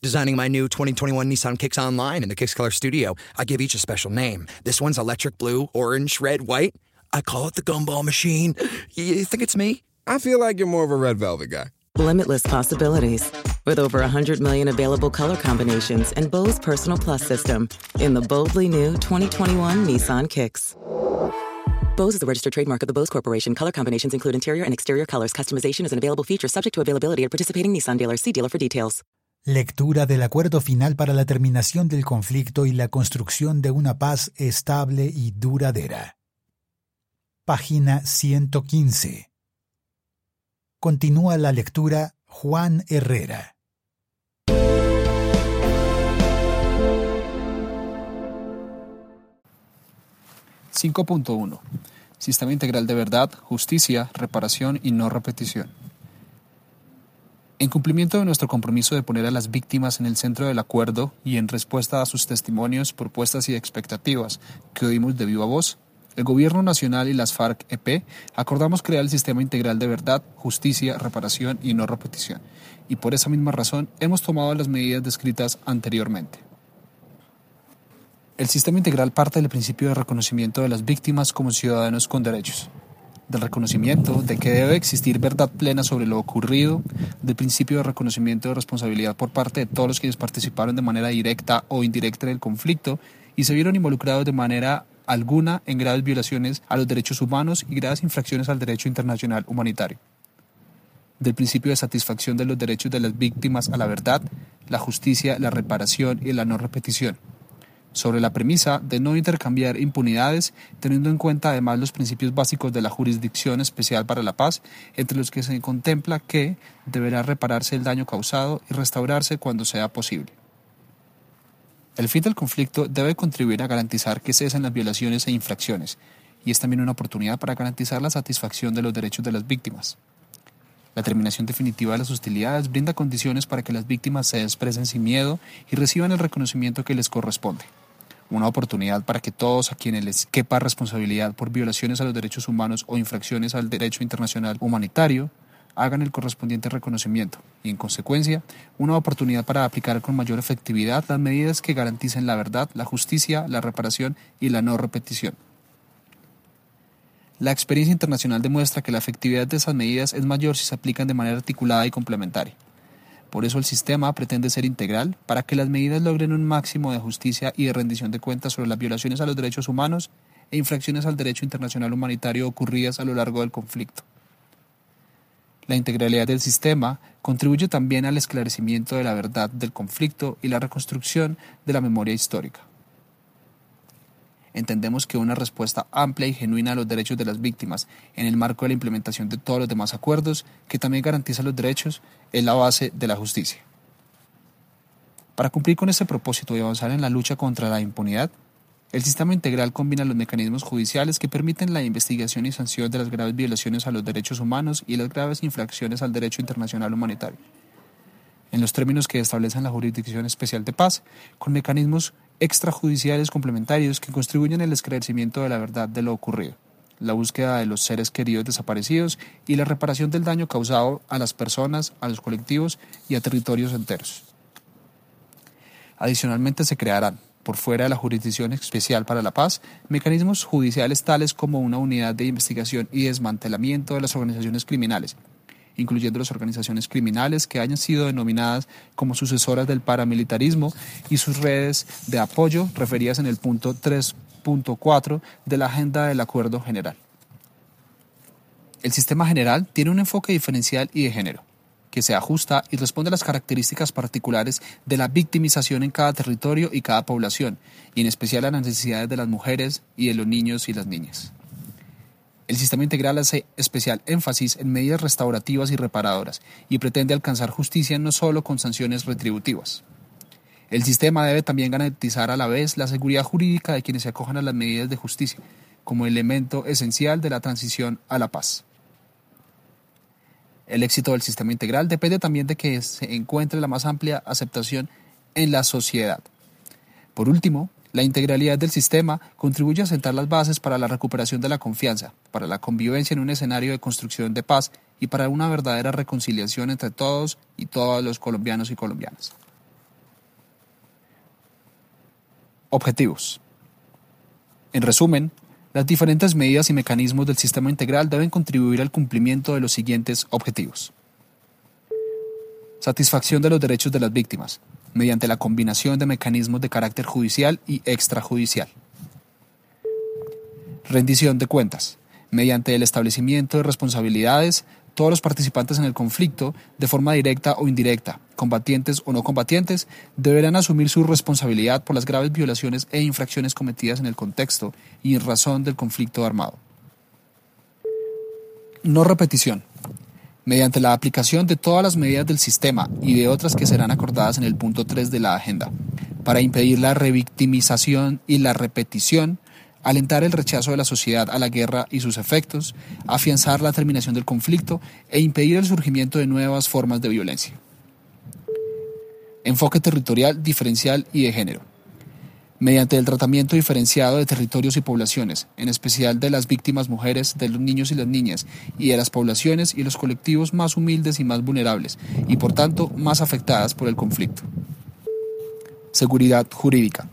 Designing my new 2021 Nissan Kicks online in the Kicks Color Studio. I give each a special name. This one's electric blue, orange, red, white. I call it the gumball machine. You think it's me? I feel like you're more of a red velvet guy. Limitless possibilities. With over 100 million available color combinations and Bose Personal Plus system in the boldly new 2021 Nissan Kicks. Bose is a registered trademark of the Bose Corporation. Color combinations include interior and exterior colors. Customization is an available feature subject to availability at participating Nissan dealers. See dealer for details. Lectura del acuerdo final para la terminación del conflicto y la construcción de una paz estable y duradera. Página 115. Continúa la lectura Juan Herrera. (5.1) Sistema integral de verdad, justicia, reparación y no repetición. En cumplimiento de nuestro compromiso de poner a las víctimas en el centro del acuerdo y en respuesta a sus testimonios, propuestas y expectativas que oímos de viva voz, el Gobierno Nacional y las FARC-EP acordamos crear el sistema integral de verdad, justicia, reparación y no repetición, y por esa misma razón hemos tomado las medidas descritas anteriormente. El sistema integral parte del principio de reconocimiento de las víctimas como ciudadanos con derechos, del reconocimiento de que debe existir verdad plena sobre lo ocurrido, del principio de reconocimiento de responsabilidad por parte de todos los quienes participaron de manera directa o indirecta en el conflicto y se vieron involucrados de manera alguna en graves violaciones a los derechos humanos y graves infracciones al derecho internacional humanitario. Del principio de satisfacción de los derechos de las víctimas a la verdad, la justicia, la reparación y la no repetición sobre la premisa de no intercambiar impunidades, teniendo en cuenta además los principios básicos de la Jurisdicción Especial para la Paz, entre los que se contempla que deberá repararse el daño causado y restaurarse cuando sea posible. El fin del conflicto debe contribuir a garantizar que cesen las violaciones e infracciones, y es también una oportunidad para garantizar la satisfacción de los derechos de las víctimas. La terminación definitiva de las hostilidades brinda condiciones para que las víctimas se expresen sin miedo y reciban el reconocimiento que les corresponde. Una oportunidad para que todos a quienes les quepa responsabilidad por violaciones a los derechos humanos o infracciones al derecho internacional humanitario hagan el correspondiente reconocimiento y, en consecuencia, una oportunidad para aplicar con mayor efectividad las medidas que garanticen la verdad, la justicia, la reparación y la no repetición. La experiencia internacional demuestra que la efectividad de esas medidas es mayor si se aplican de manera articulada y complementaria. Por eso el sistema pretende ser integral para que las medidas logren un máximo de justicia y de rendición de cuentas sobre las violaciones a los derechos humanos e infracciones al derecho internacional humanitario ocurridas a lo largo del conflicto. La integralidad del sistema contribuye también al esclarecimiento de la verdad del conflicto y la reconstrucción de la memoria histórica entendemos que una respuesta amplia y genuina a los derechos de las víctimas en el marco de la implementación de todos los demás acuerdos, que también garantiza los derechos, es la base de la justicia. Para cumplir con ese propósito y avanzar en la lucha contra la impunidad, el sistema integral combina los mecanismos judiciales que permiten la investigación y sanción de las graves violaciones a los derechos humanos y las graves infracciones al derecho internacional humanitario en los términos que establecen la Jurisdicción Especial de Paz, con mecanismos extrajudiciales complementarios que contribuyen al esclarecimiento de la verdad de lo ocurrido, la búsqueda de los seres queridos desaparecidos y la reparación del daño causado a las personas, a los colectivos y a territorios enteros. Adicionalmente se crearán, por fuera de la Jurisdicción Especial para la Paz, mecanismos judiciales tales como una unidad de investigación y desmantelamiento de las organizaciones criminales, incluyendo las organizaciones criminales que hayan sido denominadas como sucesoras del paramilitarismo y sus redes de apoyo referidas en el punto 3.4 de la agenda del Acuerdo General. El sistema general tiene un enfoque diferencial y de género, que se ajusta y responde a las características particulares de la victimización en cada territorio y cada población, y en especial a las necesidades de las mujeres y de los niños y las niñas. El sistema integral hace especial énfasis en medidas restaurativas y reparadoras y pretende alcanzar justicia no solo con sanciones retributivas. El sistema debe también garantizar a la vez la seguridad jurídica de quienes se acojan a las medidas de justicia, como elemento esencial de la transición a la paz. El éxito del sistema integral depende también de que se encuentre la más amplia aceptación en la sociedad. Por último, la integralidad del sistema contribuye a sentar las bases para la recuperación de la confianza, para la convivencia en un escenario de construcción de paz y para una verdadera reconciliación entre todos y todos los colombianos y colombianas. Objetivos. En resumen, las diferentes medidas y mecanismos del sistema integral deben contribuir al cumplimiento de los siguientes objetivos. Satisfacción de los derechos de las víctimas, mediante la combinación de mecanismos de carácter judicial y extrajudicial. Rendición de cuentas, mediante el establecimiento de responsabilidades, todos los participantes en el conflicto, de forma directa o indirecta, combatientes o no combatientes, deberán asumir su responsabilidad por las graves violaciones e infracciones cometidas en el contexto y en razón del conflicto armado. No repetición. Mediante la aplicación de todas las medidas del sistema y de otras que serán acordadas en el punto 3 de la agenda, para impedir la revictimización y la repetición, alentar el rechazo de la sociedad a la guerra y sus efectos, afianzar la terminación del conflicto e impedir el surgimiento de nuevas formas de violencia. Enfoque territorial, diferencial y de género. Mediante el tratamiento diferenciado de territorios y poblaciones, en especial de las víctimas mujeres, de los niños y las niñas, y de las poblaciones y los colectivos más humildes y más vulnerables, y por tanto más afectadas por el conflicto. Seguridad jurídica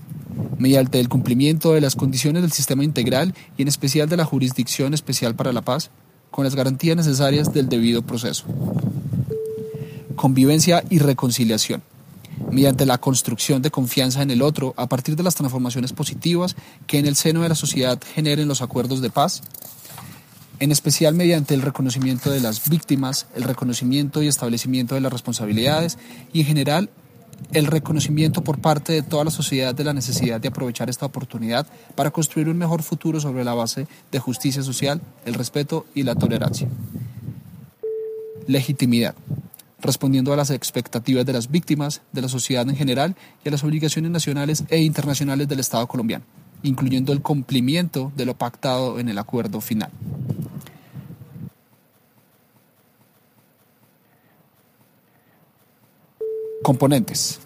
mediante el cumplimiento de las condiciones del sistema integral y en especial de la Jurisdicción Especial para la Paz, con las garantías necesarias del debido proceso. Convivencia y reconciliación, mediante la construcción de confianza en el otro a partir de las transformaciones positivas que en el seno de la sociedad generen los acuerdos de paz, en especial mediante el reconocimiento de las víctimas, el reconocimiento y establecimiento de las responsabilidades y en general el reconocimiento por parte de toda la sociedad de la necesidad de aprovechar esta oportunidad para construir un mejor futuro sobre la base de justicia social, el respeto y la tolerancia. Legitimidad. Respondiendo a las expectativas de las víctimas, de la sociedad en general y a las obligaciones nacionales e internacionales del Estado colombiano, incluyendo el cumplimiento de lo pactado en el acuerdo final. Componentes.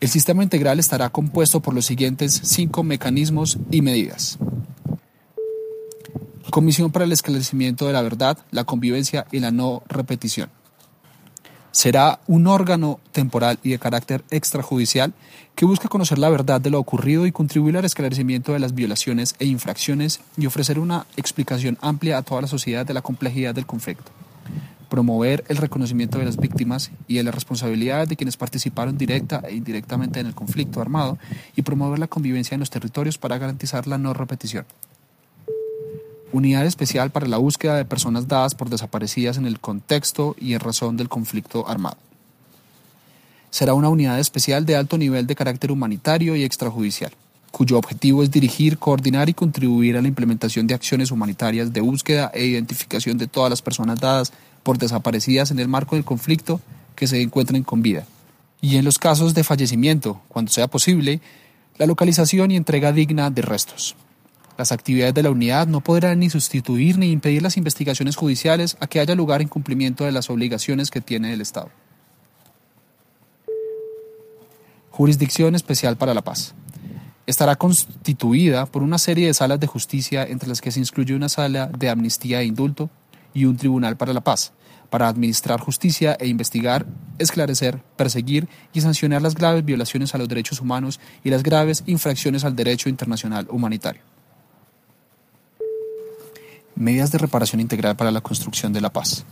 El sistema integral estará compuesto por los siguientes cinco mecanismos y medidas. Comisión para el esclarecimiento de la verdad, la convivencia y la no repetición. Será un órgano temporal y de carácter extrajudicial que busca conocer la verdad de lo ocurrido y contribuir al esclarecimiento de las violaciones e infracciones y ofrecer una explicación amplia a toda la sociedad de la complejidad del conflicto promover el reconocimiento de las víctimas y de las responsabilidades de quienes participaron directa e indirectamente en el conflicto armado y promover la convivencia en los territorios para garantizar la no repetición. Unidad especial para la búsqueda de personas dadas por desaparecidas en el contexto y en razón del conflicto armado. Será una unidad especial de alto nivel de carácter humanitario y extrajudicial cuyo objetivo es dirigir, coordinar y contribuir a la implementación de acciones humanitarias de búsqueda e identificación de todas las personas dadas por desaparecidas en el marco del conflicto que se encuentren con vida. Y en los casos de fallecimiento, cuando sea posible, la localización y entrega digna de restos. Las actividades de la unidad no podrán ni sustituir ni impedir las investigaciones judiciales a que haya lugar en cumplimiento de las obligaciones que tiene el Estado. Jurisdicción Especial para la Paz. Estará constituida por una serie de salas de justicia entre las que se incluye una sala de amnistía e indulto, y un tribunal para la paz, para administrar justicia e investigar, esclarecer, perseguir y sancionar las graves violaciones a los derechos humanos y las graves infracciones al derecho internacional humanitario. Medidas de reparación integral para la construcción de la paz.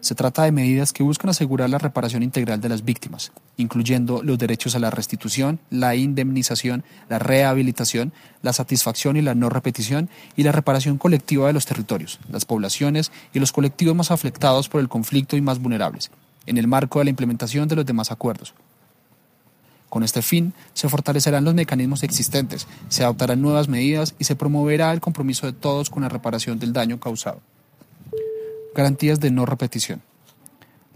Se trata de medidas que buscan asegurar la reparación integral de las víctimas, incluyendo los derechos a la restitución, la indemnización, la rehabilitación, la satisfacción y la no repetición, y la reparación colectiva de los territorios, las poblaciones y los colectivos más afectados por el conflicto y más vulnerables, en el marco de la implementación de los demás acuerdos. Con este fin, se fortalecerán los mecanismos existentes, se adoptarán nuevas medidas y se promoverá el compromiso de todos con la reparación del daño causado. Garantías de no repetición.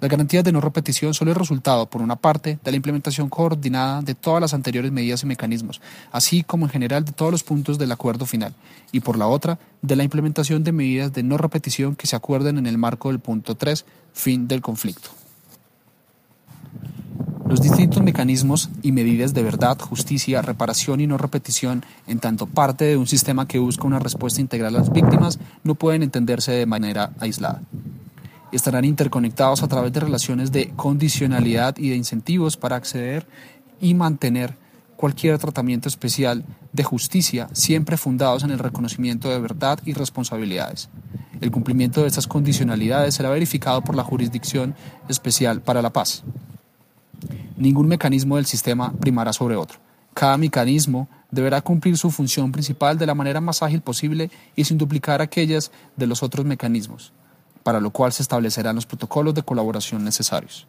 Las garantías de no repetición son el resultado, por una parte, de la implementación coordinada de todas las anteriores medidas y mecanismos, así como en general de todos los puntos del acuerdo final, y por la otra, de la implementación de medidas de no repetición que se acuerden en el marco del punto 3, fin del conflicto. Los distintos mecanismos y medidas de verdad, justicia, reparación y no repetición, en tanto parte de un sistema que busca una respuesta integral a las víctimas, no pueden entenderse de manera aislada. Estarán interconectados a través de relaciones de condicionalidad y de incentivos para acceder y mantener cualquier tratamiento especial de justicia, siempre fundados en el reconocimiento de verdad y responsabilidades. El cumplimiento de estas condicionalidades será verificado por la Jurisdicción Especial para la Paz. Ningún mecanismo del sistema primará sobre otro. Cada mecanismo deberá cumplir su función principal de la manera más ágil posible y sin duplicar aquellas de los otros mecanismos, para lo cual se establecerán los protocolos de colaboración necesarios.